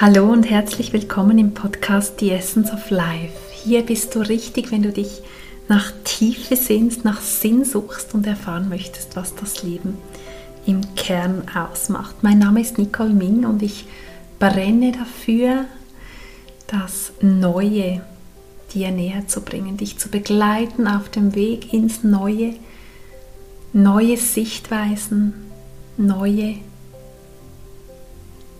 Hallo und herzlich willkommen im Podcast The Essence of Life. Hier bist du richtig, wenn du dich nach Tiefe sehnst, nach Sinn suchst und erfahren möchtest, was das Leben im Kern ausmacht. Mein Name ist Nicole Ming und ich brenne dafür, das Neue dir näher zu bringen, dich zu begleiten auf dem Weg ins Neue, neue Sichtweisen, neue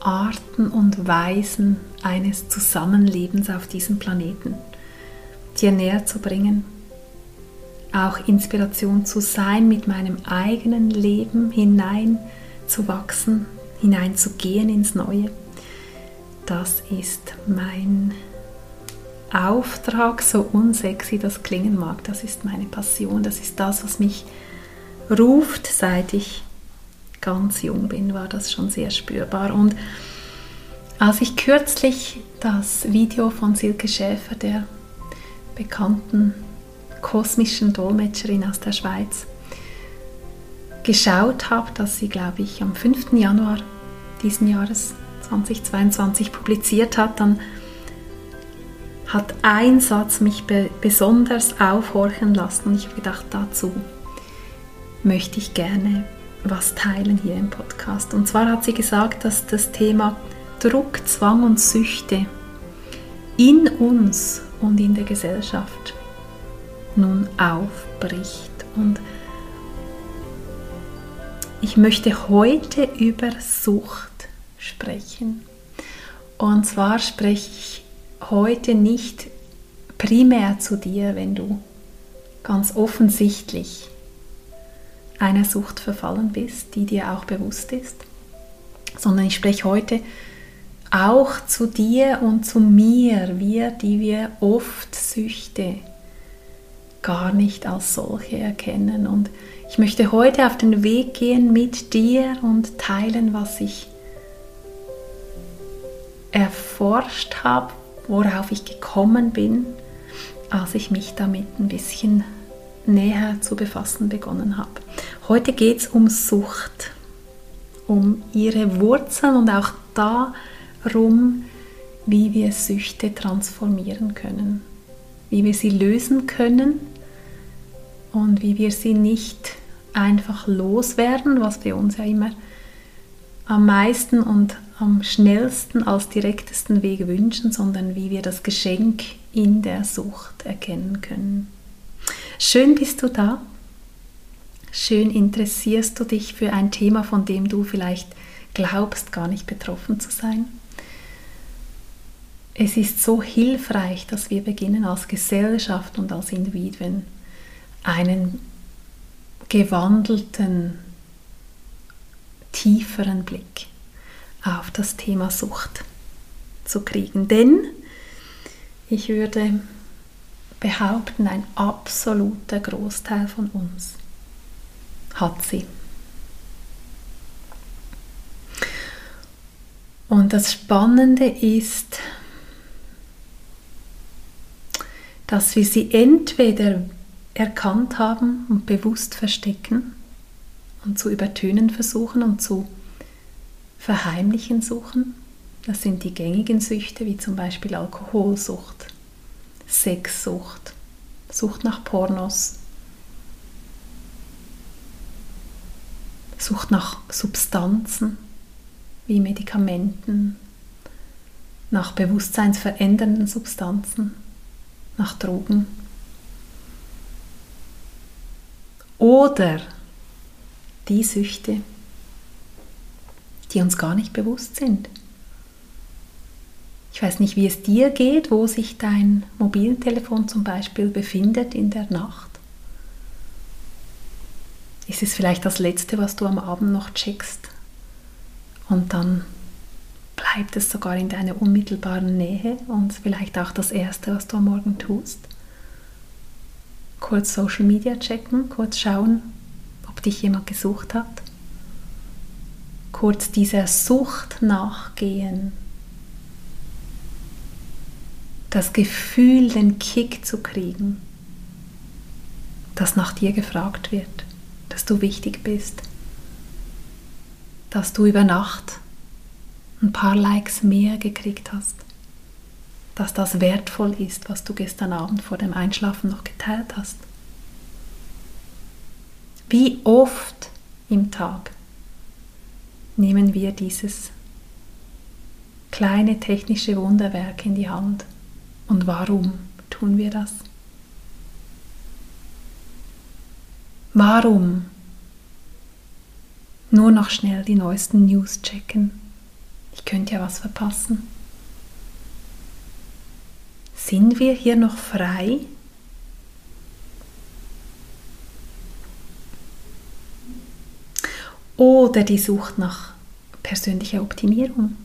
Arten und Weisen eines Zusammenlebens auf diesem Planeten dir näher zu bringen, auch Inspiration zu sein, mit meinem eigenen Leben hinein zu wachsen, hineinzugehen ins Neue. Das ist mein Auftrag, so unsexy das klingen mag. Das ist meine Passion, das ist das, was mich ruft, seit ich ganz jung bin, war das schon sehr spürbar. Und als ich kürzlich das Video von Silke Schäfer, der bekannten kosmischen Dolmetscherin aus der Schweiz, geschaut habe, dass sie, glaube ich, am 5. Januar diesen Jahres 2022 publiziert hat, dann hat ein Satz mich be besonders aufhorchen lassen und ich habe gedacht, dazu möchte ich gerne was teilen hier im Podcast. Und zwar hat sie gesagt, dass das Thema Druck, Zwang und Süchte in uns und in der Gesellschaft nun aufbricht. Und ich möchte heute über Sucht sprechen. Und zwar spreche ich heute nicht primär zu dir, wenn du ganz offensichtlich einer Sucht verfallen bist, die dir auch bewusst ist, sondern ich spreche heute auch zu dir und zu mir, wir, die wir oft Süchte gar nicht als solche erkennen. Und ich möchte heute auf den Weg gehen mit dir und teilen, was ich erforscht habe, worauf ich gekommen bin, als ich mich damit ein bisschen näher zu befassen begonnen habe. Heute geht es um Sucht, um ihre Wurzeln und auch darum, wie wir Süchte transformieren können, wie wir sie lösen können und wie wir sie nicht einfach loswerden, was wir uns ja immer am meisten und am schnellsten als direktesten Weg wünschen, sondern wie wir das Geschenk in der Sucht erkennen können. Schön bist du da. Schön interessierst du dich für ein Thema, von dem du vielleicht glaubst, gar nicht betroffen zu sein. Es ist so hilfreich, dass wir beginnen als Gesellschaft und als Individuen einen gewandelten, tieferen Blick auf das Thema Sucht zu kriegen. Denn ich würde behaupten, ein absoluter Großteil von uns hat sie. Und das Spannende ist, dass wir sie entweder erkannt haben und bewusst verstecken und zu übertönen versuchen und zu verheimlichen suchen. Das sind die gängigen Süchte, wie zum Beispiel Alkoholsucht, Sexsucht, Sucht nach Pornos, Sucht nach Substanzen wie Medikamenten, nach bewusstseinsverändernden Substanzen, nach Drogen. Oder die Süchte, die uns gar nicht bewusst sind. Ich weiß nicht, wie es dir geht, wo sich dein Mobiltelefon zum Beispiel befindet in der Nacht. Ist es vielleicht das Letzte, was du am Abend noch checkst? Und dann bleibt es sogar in deiner unmittelbaren Nähe und vielleicht auch das Erste, was du am Morgen tust. Kurz Social Media checken, kurz schauen, ob dich jemand gesucht hat. Kurz dieser Sucht nachgehen, das Gefühl, den Kick zu kriegen, dass nach dir gefragt wird, dass du wichtig bist, dass du über Nacht ein paar Likes mehr gekriegt hast, dass das wertvoll ist, was du gestern Abend vor dem Einschlafen noch geteilt hast. Wie oft im Tag nehmen wir dieses kleine technische Wunderwerk in die Hand und warum tun wir das? Warum nur noch schnell die neuesten News checken? Ich könnte ja was verpassen. Sind wir hier noch frei? Oder die Sucht nach persönlicher Optimierung.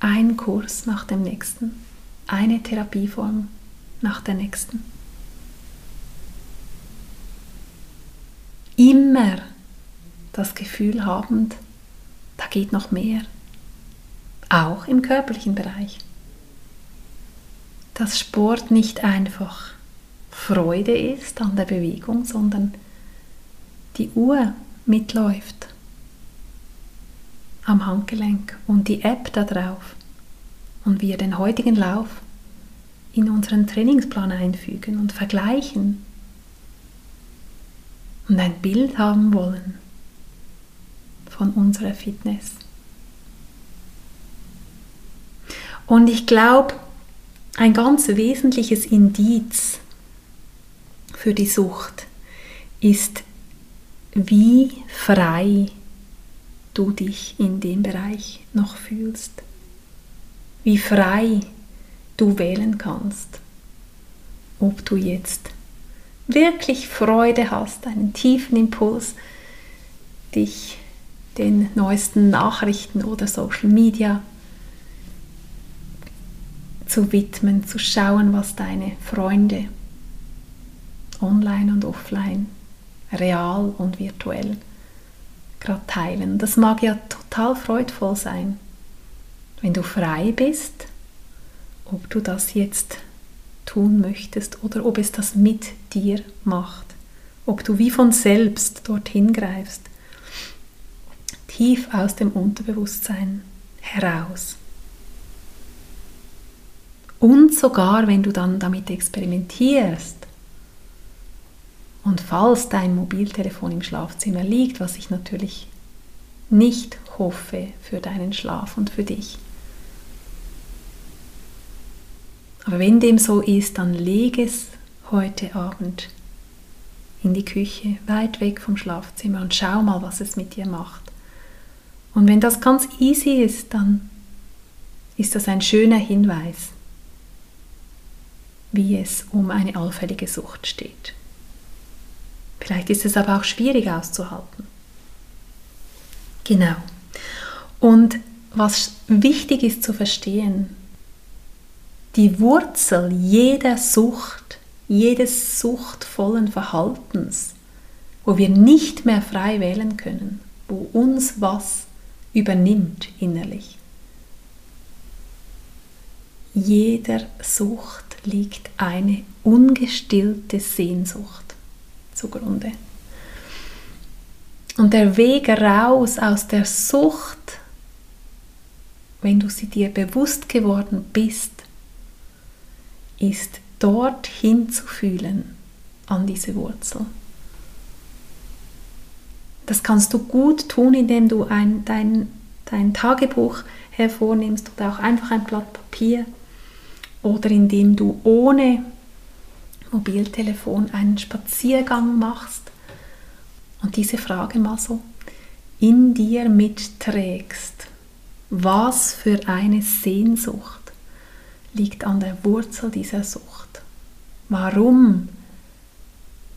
Ein Kurs nach dem nächsten, eine Therapieform nach der nächsten. immer das Gefühl habend, da geht noch mehr. Auch im körperlichen Bereich. Dass Sport nicht einfach Freude ist an der Bewegung, sondern die Uhr mitläuft am Handgelenk und die App da drauf und wir den heutigen Lauf in unseren Trainingsplan einfügen und vergleichen und ein Bild haben wollen von unserer Fitness. Und ich glaube, ein ganz wesentliches Indiz für die Sucht ist, wie frei du dich in dem Bereich noch fühlst, wie frei du wählen kannst, ob du jetzt wirklich Freude hast, einen tiefen Impuls, dich den neuesten Nachrichten oder Social Media zu widmen, zu schauen, was deine Freunde online und offline, real und virtuell gerade teilen. Das mag ja total freudvoll sein, wenn du frei bist, ob du das jetzt tun möchtest oder ob es das mit dir macht. Ob du wie von selbst dorthin greifst. Tief aus dem Unterbewusstsein heraus. Und sogar wenn du dann damit experimentierst und falls dein Mobiltelefon im Schlafzimmer liegt, was ich natürlich nicht hoffe für deinen Schlaf und für dich, Aber wenn dem so ist, dann leg es heute Abend in die Küche, weit weg vom Schlafzimmer und schau mal, was es mit dir macht. Und wenn das ganz easy ist, dann ist das ein schöner Hinweis, wie es um eine allfällige Sucht steht. Vielleicht ist es aber auch schwierig auszuhalten. Genau. Und was wichtig ist zu verstehen, die Wurzel jeder Sucht, jedes suchtvollen Verhaltens, wo wir nicht mehr frei wählen können, wo uns was übernimmt innerlich. Jeder Sucht liegt eine ungestillte Sehnsucht zugrunde. Und der Weg raus aus der Sucht, wenn du sie dir bewusst geworden bist, ist dorthin zu fühlen an diese Wurzel. Das kannst du gut tun, indem du ein, dein, dein Tagebuch hervornimmst oder auch einfach ein Blatt Papier oder indem du ohne Mobiltelefon einen Spaziergang machst und diese Frage mal so in dir mitträgst. Was für eine Sehnsucht liegt an der Wurzel dieser Sucht. Warum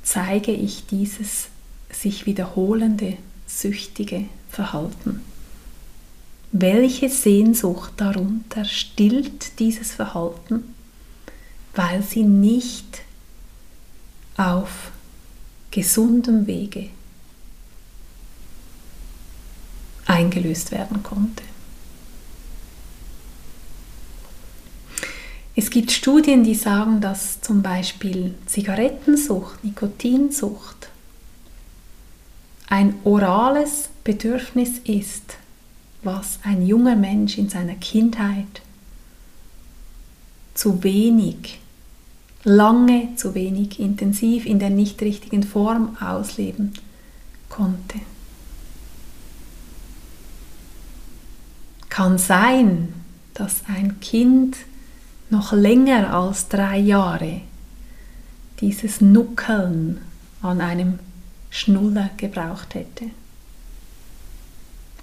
zeige ich dieses sich wiederholende, süchtige Verhalten? Welche Sehnsucht darunter stillt dieses Verhalten, weil sie nicht auf gesundem Wege eingelöst werden konnte? Es gibt Studien, die sagen, dass zum Beispiel Zigarettensucht, Nikotinsucht ein orales Bedürfnis ist, was ein junger Mensch in seiner Kindheit zu wenig, lange zu wenig intensiv in der nicht richtigen Form ausleben konnte. Kann sein, dass ein Kind noch länger als drei Jahre dieses Nuckeln an einem Schnuller gebraucht hätte.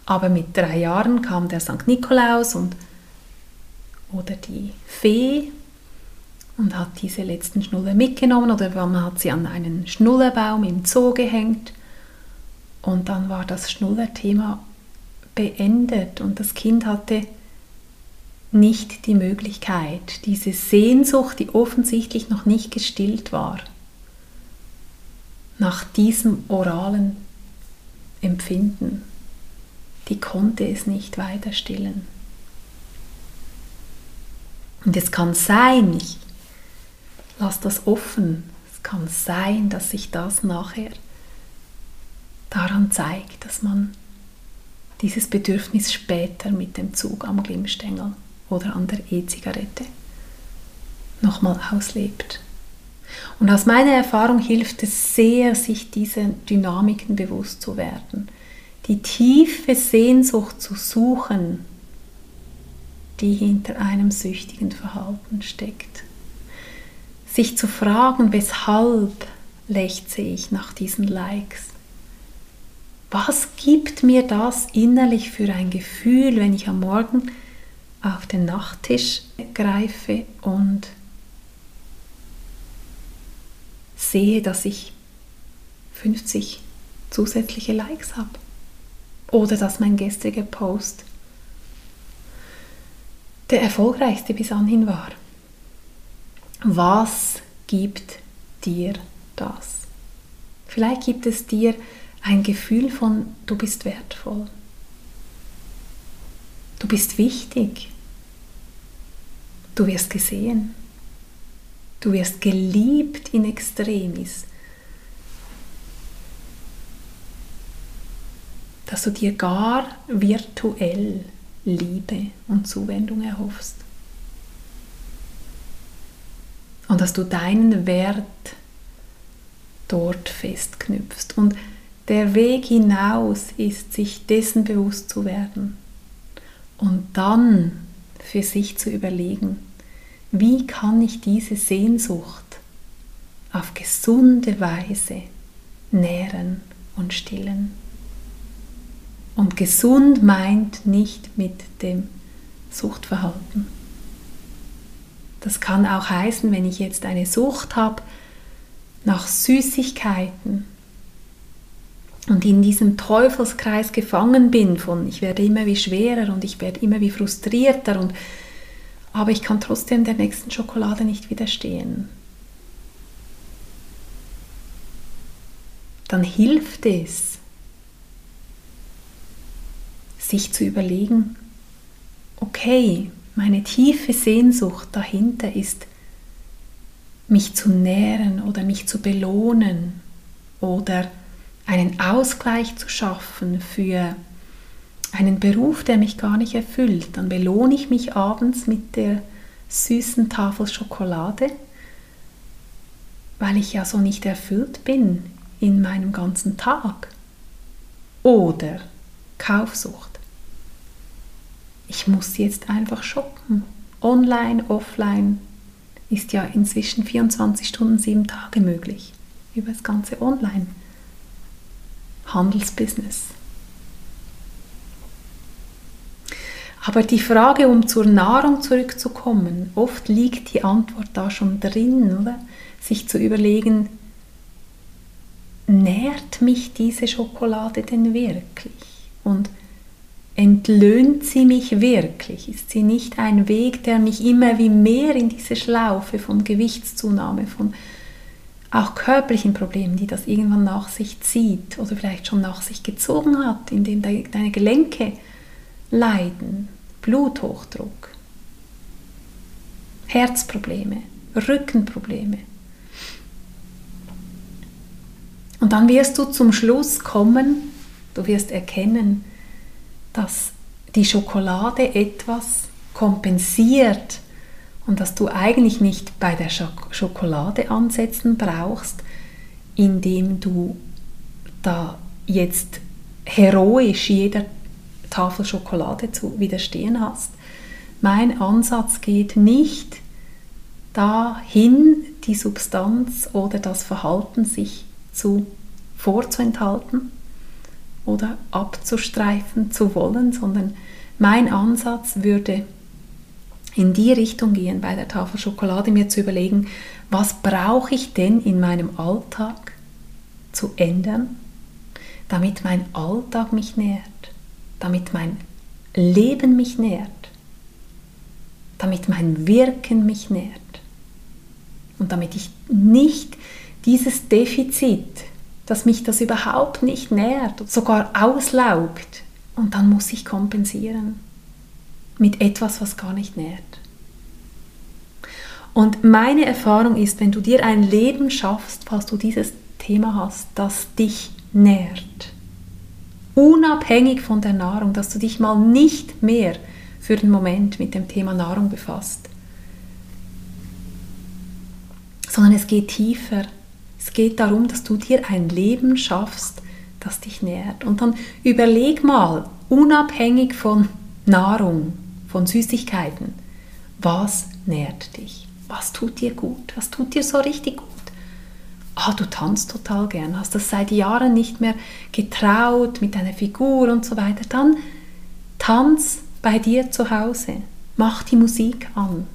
Aber mit drei Jahren kam der St. Nikolaus und, oder die Fee und hat diese letzten Schnuller mitgenommen oder man hat sie an einen Schnullerbaum im Zoo gehängt und dann war das Schnullerthema beendet und das Kind hatte nicht die Möglichkeit, diese Sehnsucht, die offensichtlich noch nicht gestillt war, nach diesem oralen Empfinden, die konnte es nicht weiter stillen. Und es kann sein, ich lasse das offen, es kann sein, dass sich das nachher daran zeigt, dass man dieses Bedürfnis später mit dem Zug am Glimmstängel oder an der E-Zigarette nochmal auslebt. Und aus meiner Erfahrung hilft es sehr, sich diesen Dynamiken bewusst zu werden, die tiefe Sehnsucht zu suchen, die hinter einem süchtigen Verhalten steckt. Sich zu fragen, weshalb lechze ich nach diesen Likes? Was gibt mir das innerlich für ein Gefühl, wenn ich am Morgen auf den Nachttisch greife und sehe, dass ich 50 zusätzliche Likes habe. Oder dass mein gestriger Post der erfolgreichste bis anhin war. Was gibt dir das? Vielleicht gibt es dir ein Gefühl von, du bist wertvoll. Du bist wichtig. Du wirst gesehen. Du wirst geliebt in extremis. Dass du dir gar virtuell Liebe und Zuwendung erhoffst. Und dass du deinen Wert dort festknüpfst. Und der Weg hinaus ist, sich dessen bewusst zu werden und dann für sich zu überlegen, wie kann ich diese Sehnsucht auf gesunde Weise nähren und stillen. Und gesund meint nicht mit dem Suchtverhalten. Das kann auch heißen, wenn ich jetzt eine Sucht habe nach Süßigkeiten und in diesem Teufelskreis gefangen bin von ich werde immer wie schwerer und ich werde immer wie frustrierter und aber ich kann trotzdem der nächsten Schokolade nicht widerstehen. Dann hilft es, sich zu überlegen, okay, meine tiefe Sehnsucht dahinter ist, mich zu nähren oder mich zu belohnen oder einen Ausgleich zu schaffen für einen Beruf, der mich gar nicht erfüllt, dann belohne ich mich abends mit der süßen Tafel Schokolade, weil ich ja so nicht erfüllt bin in meinem ganzen Tag. Oder Kaufsucht. Ich muss jetzt einfach shoppen. Online, offline ist ja inzwischen 24 Stunden, 7 Tage möglich. Über das ganze Online. Handelsbusiness. Aber die Frage, um zur Nahrung zurückzukommen, oft liegt die Antwort da schon drin, oder? Sich zu überlegen, nährt mich diese Schokolade denn wirklich? Und entlöhnt sie mich wirklich? Ist sie nicht ein Weg, der mich immer wie mehr in diese Schlaufe von Gewichtszunahme, von auch körperlichen Problemen, die das irgendwann nach sich zieht oder vielleicht schon nach sich gezogen hat, indem deine Gelenke leiden, Bluthochdruck, Herzprobleme, Rückenprobleme. Und dann wirst du zum Schluss kommen, du wirst erkennen, dass die Schokolade etwas kompensiert und dass du eigentlich nicht bei der Schokolade ansetzen brauchst, indem du da jetzt heroisch jeder Tafel Schokolade zu widerstehen hast. Mein Ansatz geht nicht dahin, die Substanz oder das Verhalten sich zu vorzuenthalten oder abzustreifen zu wollen, sondern mein Ansatz würde in die Richtung gehen, bei der Tafel Schokolade mir zu überlegen, was brauche ich denn in meinem Alltag zu ändern, damit mein Alltag mich nährt, damit mein Leben mich nährt, damit mein Wirken mich nährt und damit ich nicht dieses Defizit, dass mich das überhaupt nicht nährt, sogar auslaugt. Und dann muss ich kompensieren mit etwas, was gar nicht nährt. Und meine Erfahrung ist, wenn du dir ein Leben schaffst, falls du dieses Thema hast, das dich nährt, unabhängig von der Nahrung, dass du dich mal nicht mehr für den Moment mit dem Thema Nahrung befasst, sondern es geht tiefer. Es geht darum, dass du dir ein Leben schaffst, das dich nährt. Und dann überleg mal, unabhängig von Nahrung, von Süßigkeiten. Was nährt dich? Was tut dir gut? Was tut dir so richtig gut? Ah, du tanzt total gern, hast das seit Jahren nicht mehr getraut mit deiner Figur und so weiter. Dann tanz bei dir zu Hause. Mach die Musik an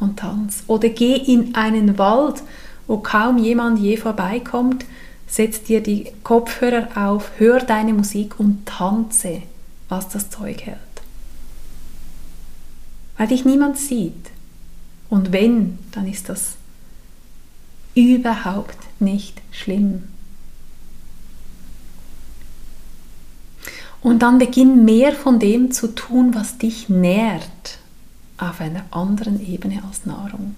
und tanz. Oder geh in einen Wald, wo kaum jemand je vorbeikommt, setz dir die Kopfhörer auf, hör deine Musik und tanze, was das Zeug hält weil dich niemand sieht. Und wenn, dann ist das überhaupt nicht schlimm. Und dann beginn mehr von dem zu tun, was dich nährt, auf einer anderen Ebene als Nahrung.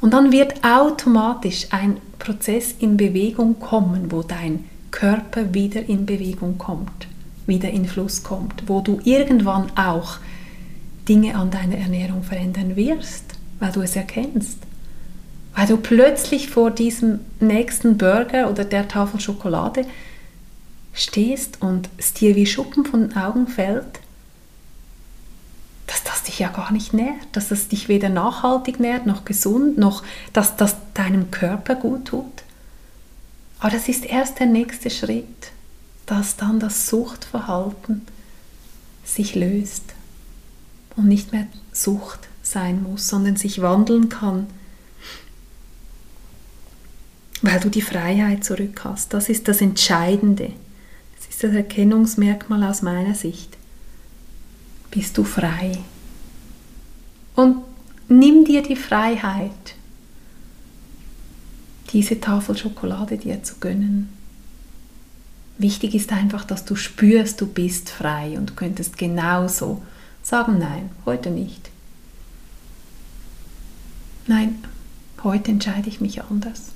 Und dann wird automatisch ein Prozess in Bewegung kommen, wo dein Körper wieder in Bewegung kommt, wieder in Fluss kommt, wo du irgendwann auch Dinge an deiner Ernährung verändern wirst, weil du es erkennst. Weil du plötzlich vor diesem nächsten Burger oder der Tafel Schokolade stehst und es dir wie Schuppen von den Augen fällt, dass das dich ja gar nicht nährt, dass das dich weder nachhaltig nährt, noch gesund, noch dass das deinem Körper gut tut. Aber das ist erst der nächste Schritt, dass dann das Suchtverhalten sich löst und nicht mehr Sucht sein muss, sondern sich wandeln kann, weil du die Freiheit zurück hast. Das ist das Entscheidende. Das ist das Erkennungsmerkmal aus meiner Sicht. Bist du frei? Und nimm dir die Freiheit, diese Tafel Schokolade dir zu gönnen. Wichtig ist einfach, dass du spürst, du bist frei und könntest genauso sagen Nein, heute nicht. Nein, heute entscheide ich mich anders.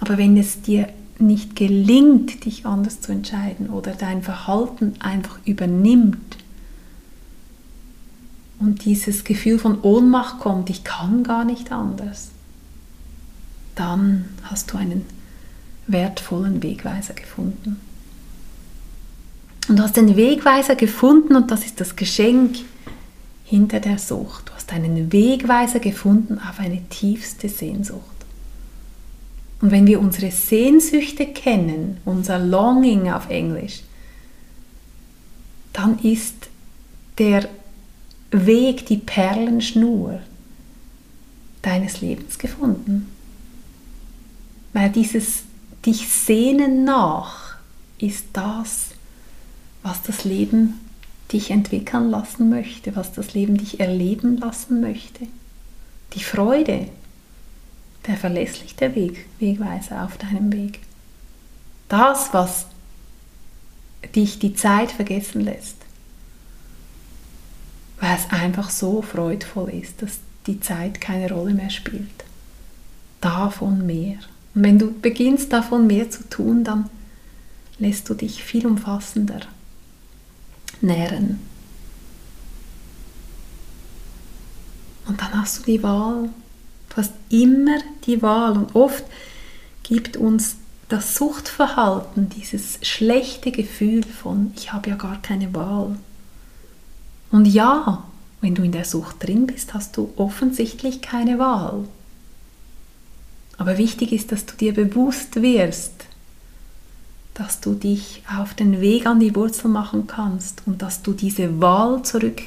Aber wenn es dir nicht gelingt, dich anders zu entscheiden oder dein Verhalten einfach übernimmt und dieses Gefühl von Ohnmacht kommt, ich kann gar nicht anders, dann hast du einen wertvollen Wegweiser gefunden. Und du hast den Wegweiser gefunden und das ist das Geschenk hinter der Sucht. Du hast einen Wegweiser gefunden auf eine tiefste Sehnsucht. Und wenn wir unsere Sehnsüchte kennen, unser Longing auf Englisch, dann ist der Weg, die Perlenschnur deines Lebens gefunden. Weil dieses dich sehnen nach ist das, was das Leben dich entwickeln lassen möchte, was das Leben dich erleben lassen möchte. Die Freude, der verlässliche Weg, Wegweiser auf deinem Weg. Das, was dich die Zeit vergessen lässt, weil es einfach so freudvoll ist, dass die Zeit keine Rolle mehr spielt. Davon mehr. Und wenn du beginnst davon mehr zu tun, dann lässt du dich viel umfassender nähren. Und dann hast du die Wahl. Du hast immer die Wahl. Und oft gibt uns das Suchtverhalten, dieses schlechte Gefühl von, ich habe ja gar keine Wahl. Und ja, wenn du in der Sucht drin bist, hast du offensichtlich keine Wahl. Aber wichtig ist, dass du dir bewusst wirst, dass du dich auf den Weg an die Wurzel machen kannst und dass du diese Wahl zurück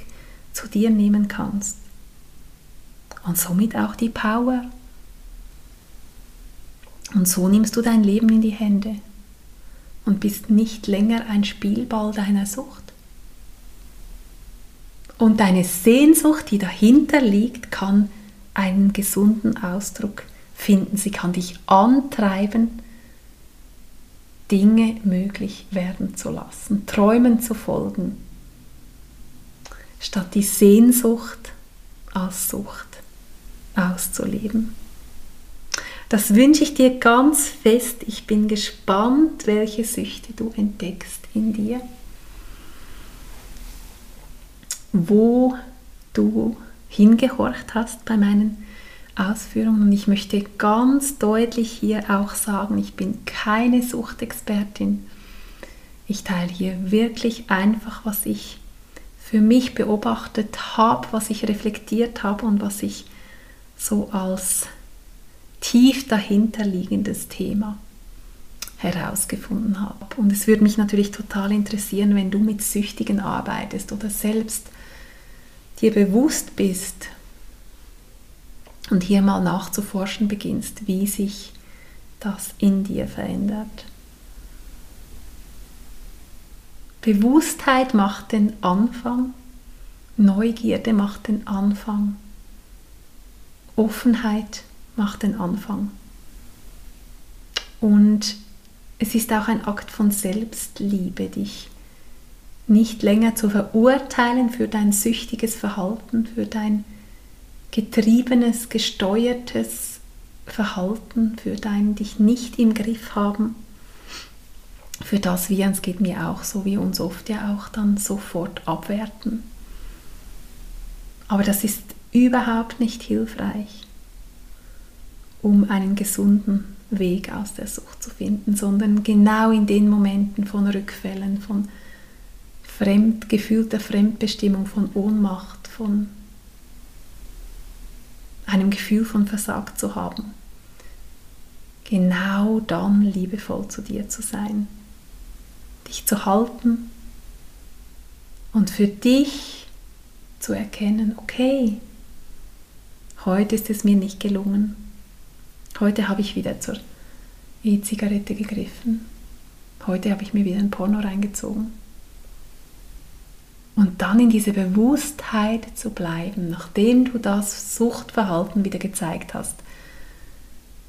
zu dir nehmen kannst. Und somit auch die Power. Und so nimmst du dein Leben in die Hände und bist nicht länger ein Spielball deiner Sucht. Und deine Sehnsucht, die dahinter liegt, kann einen gesunden Ausdruck finden. Sie kann dich antreiben, Dinge möglich werden zu lassen, Träumen zu folgen, statt die Sehnsucht als Sucht auszuleben. Das wünsche ich dir ganz fest. Ich bin gespannt, welche Süchte du entdeckst in dir, wo du hingehorcht hast bei meinen Ausführungen. Und ich möchte ganz deutlich hier auch sagen, ich bin keine Suchtexpertin. Ich teile hier wirklich einfach, was ich für mich beobachtet habe, was ich reflektiert habe und was ich so als tief dahinterliegendes Thema herausgefunden habe. Und es würde mich natürlich total interessieren, wenn du mit Süchtigen arbeitest oder selbst dir bewusst bist, und hier mal nachzuforschen beginnst, wie sich das in dir verändert. Bewusstheit macht den Anfang, Neugierde macht den Anfang, Offenheit macht den Anfang. Und es ist auch ein Akt von Selbstliebe, dich nicht länger zu verurteilen für dein süchtiges Verhalten, für dein getriebenes, gesteuertes Verhalten, für dein dich nicht im Griff haben, für das wir, es geht mir auch so, wie uns oft ja auch dann sofort abwerten. Aber das ist überhaupt nicht hilfreich, um einen gesunden Weg aus der Sucht zu finden, sondern genau in den Momenten von Rückfällen, von fremd, gefühlter Fremdbestimmung, von Ohnmacht, von einem Gefühl von versagt zu haben. Genau dann liebevoll zu dir zu sein, dich zu halten und für dich zu erkennen, okay, heute ist es mir nicht gelungen, heute habe ich wieder zur E-Zigarette gegriffen, heute habe ich mir wieder ein Porno reingezogen und dann in diese Bewusstheit zu bleiben, nachdem du das Suchtverhalten wieder gezeigt hast,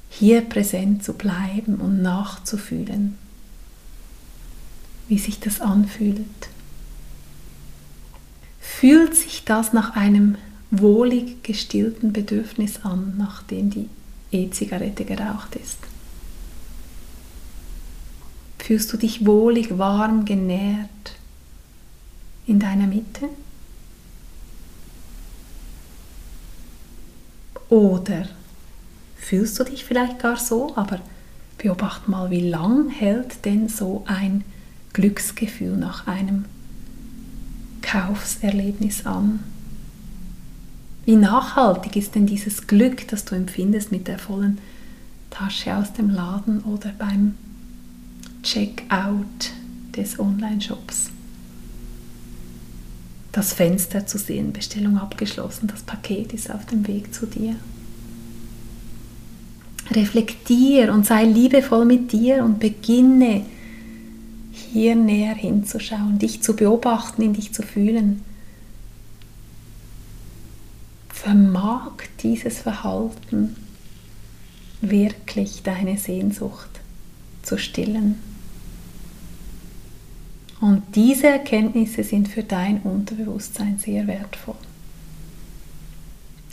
hier präsent zu bleiben und nachzufühlen, wie sich das anfühlt. Fühlt sich das nach einem wohlig gestillten Bedürfnis an, nachdem die E-Zigarette geraucht ist? Fühlst du dich wohlig, warm, genährt? In deiner Mitte? Oder fühlst du dich vielleicht gar so, aber beobachte mal, wie lang hält denn so ein Glücksgefühl nach einem Kaufserlebnis an? Wie nachhaltig ist denn dieses Glück, das du empfindest mit der vollen Tasche aus dem Laden oder beim Checkout des Online-Shops? Das Fenster zu sehen, Bestellung abgeschlossen, das Paket ist auf dem Weg zu dir. Reflektier und sei liebevoll mit dir und beginne hier näher hinzuschauen, dich zu beobachten, in dich zu fühlen. Vermag dieses Verhalten wirklich deine Sehnsucht zu stillen? Und diese Erkenntnisse sind für dein Unterbewusstsein sehr wertvoll.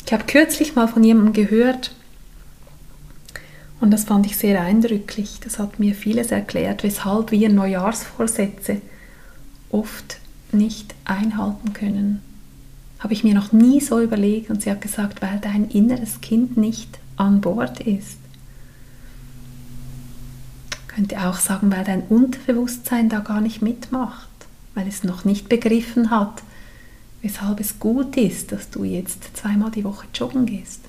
Ich habe kürzlich mal von jemandem gehört, und das fand ich sehr eindrücklich. Das hat mir vieles erklärt, weshalb wir Neujahrsvorsätze oft nicht einhalten können. Habe ich mir noch nie so überlegt und sie hat gesagt, weil dein inneres Kind nicht an Bord ist. Könnte auch sagen, weil dein Unterbewusstsein da gar nicht mitmacht, weil es noch nicht begriffen hat, weshalb es gut ist, dass du jetzt zweimal die Woche joggen gehst.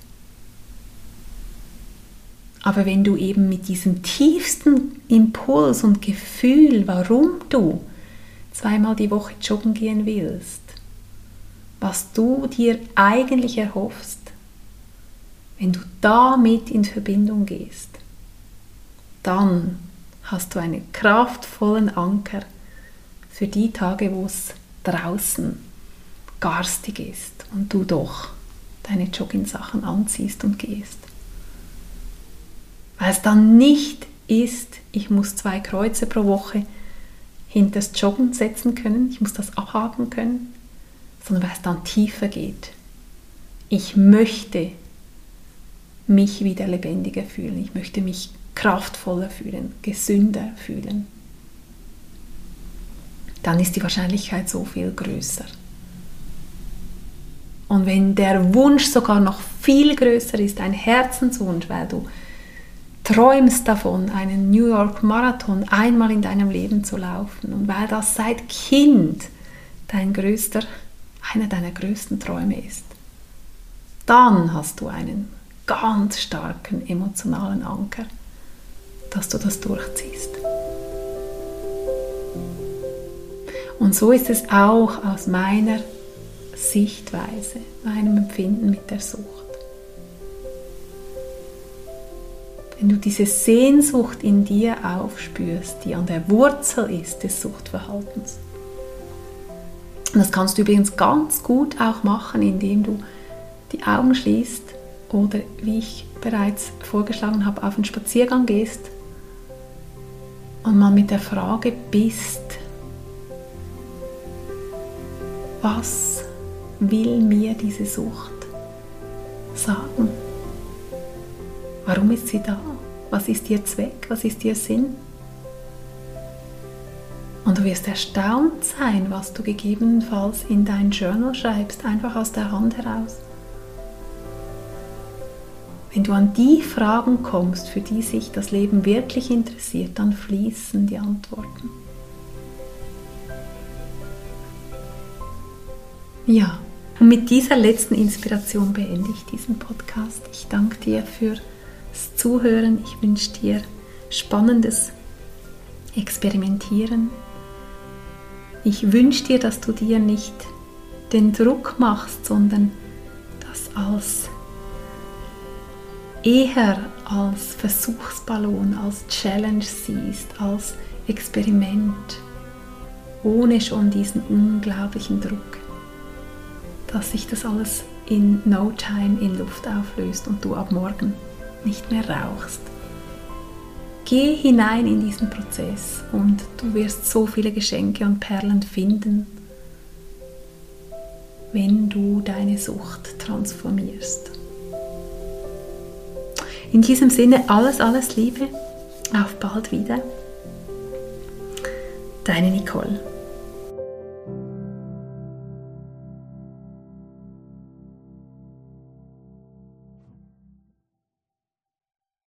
Aber wenn du eben mit diesem tiefsten Impuls und Gefühl, warum du zweimal die Woche joggen gehen willst, was du dir eigentlich erhoffst, wenn du damit in Verbindung gehst, dann hast du einen kraftvollen Anker für die Tage, wo es draußen garstig ist und du doch deine Jogging-Sachen anziehst und gehst. Weil es dann nicht ist, ich muss zwei Kreuze pro Woche hinter das Joggen setzen können, ich muss das abhaken können, sondern weil es dann tiefer geht. Ich möchte mich wieder lebendiger fühlen, ich möchte mich kraftvoller fühlen, gesünder fühlen. Dann ist die Wahrscheinlichkeit so viel größer. Und wenn der Wunsch sogar noch viel größer ist, ein Herzenswunsch, weil du träumst davon, einen New York Marathon einmal in deinem Leben zu laufen und weil das seit Kind dein größter, einer deiner größten Träume ist, dann hast du einen ganz starken emotionalen Anker, dass du das durchziehst. Und so ist es auch aus meiner Sichtweise, meinem Empfinden mit der Sucht. wenn du diese Sehnsucht in dir aufspürst, die an der Wurzel ist des Suchtverhaltens. Und das kannst du übrigens ganz gut auch machen, indem du die Augen schließt oder, wie ich bereits vorgeschlagen habe, auf einen Spaziergang gehst und mal mit der Frage bist, was will mir diese Sucht sagen? Warum ist sie da? Was ist ihr Zweck? Was ist ihr Sinn? Und du wirst erstaunt sein, was du gegebenenfalls in dein Journal schreibst, einfach aus der Hand heraus. Wenn du an die Fragen kommst, für die sich das Leben wirklich interessiert, dann fließen die Antworten. Ja, und mit dieser letzten Inspiration beende ich diesen Podcast. Ich danke dir für Zuhören. Ich wünsche dir spannendes Experimentieren. Ich wünsche dir, dass du dir nicht den Druck machst, sondern das als eher als Versuchsballon, als Challenge siehst, als Experiment, ohne schon diesen unglaublichen Druck, dass sich das alles in no time in Luft auflöst und du ab morgen nicht mehr rauchst. Geh hinein in diesen Prozess und du wirst so viele Geschenke und Perlen finden, wenn du deine Sucht transformierst. In diesem Sinne alles, alles Liebe. Auf bald wieder. Deine Nicole.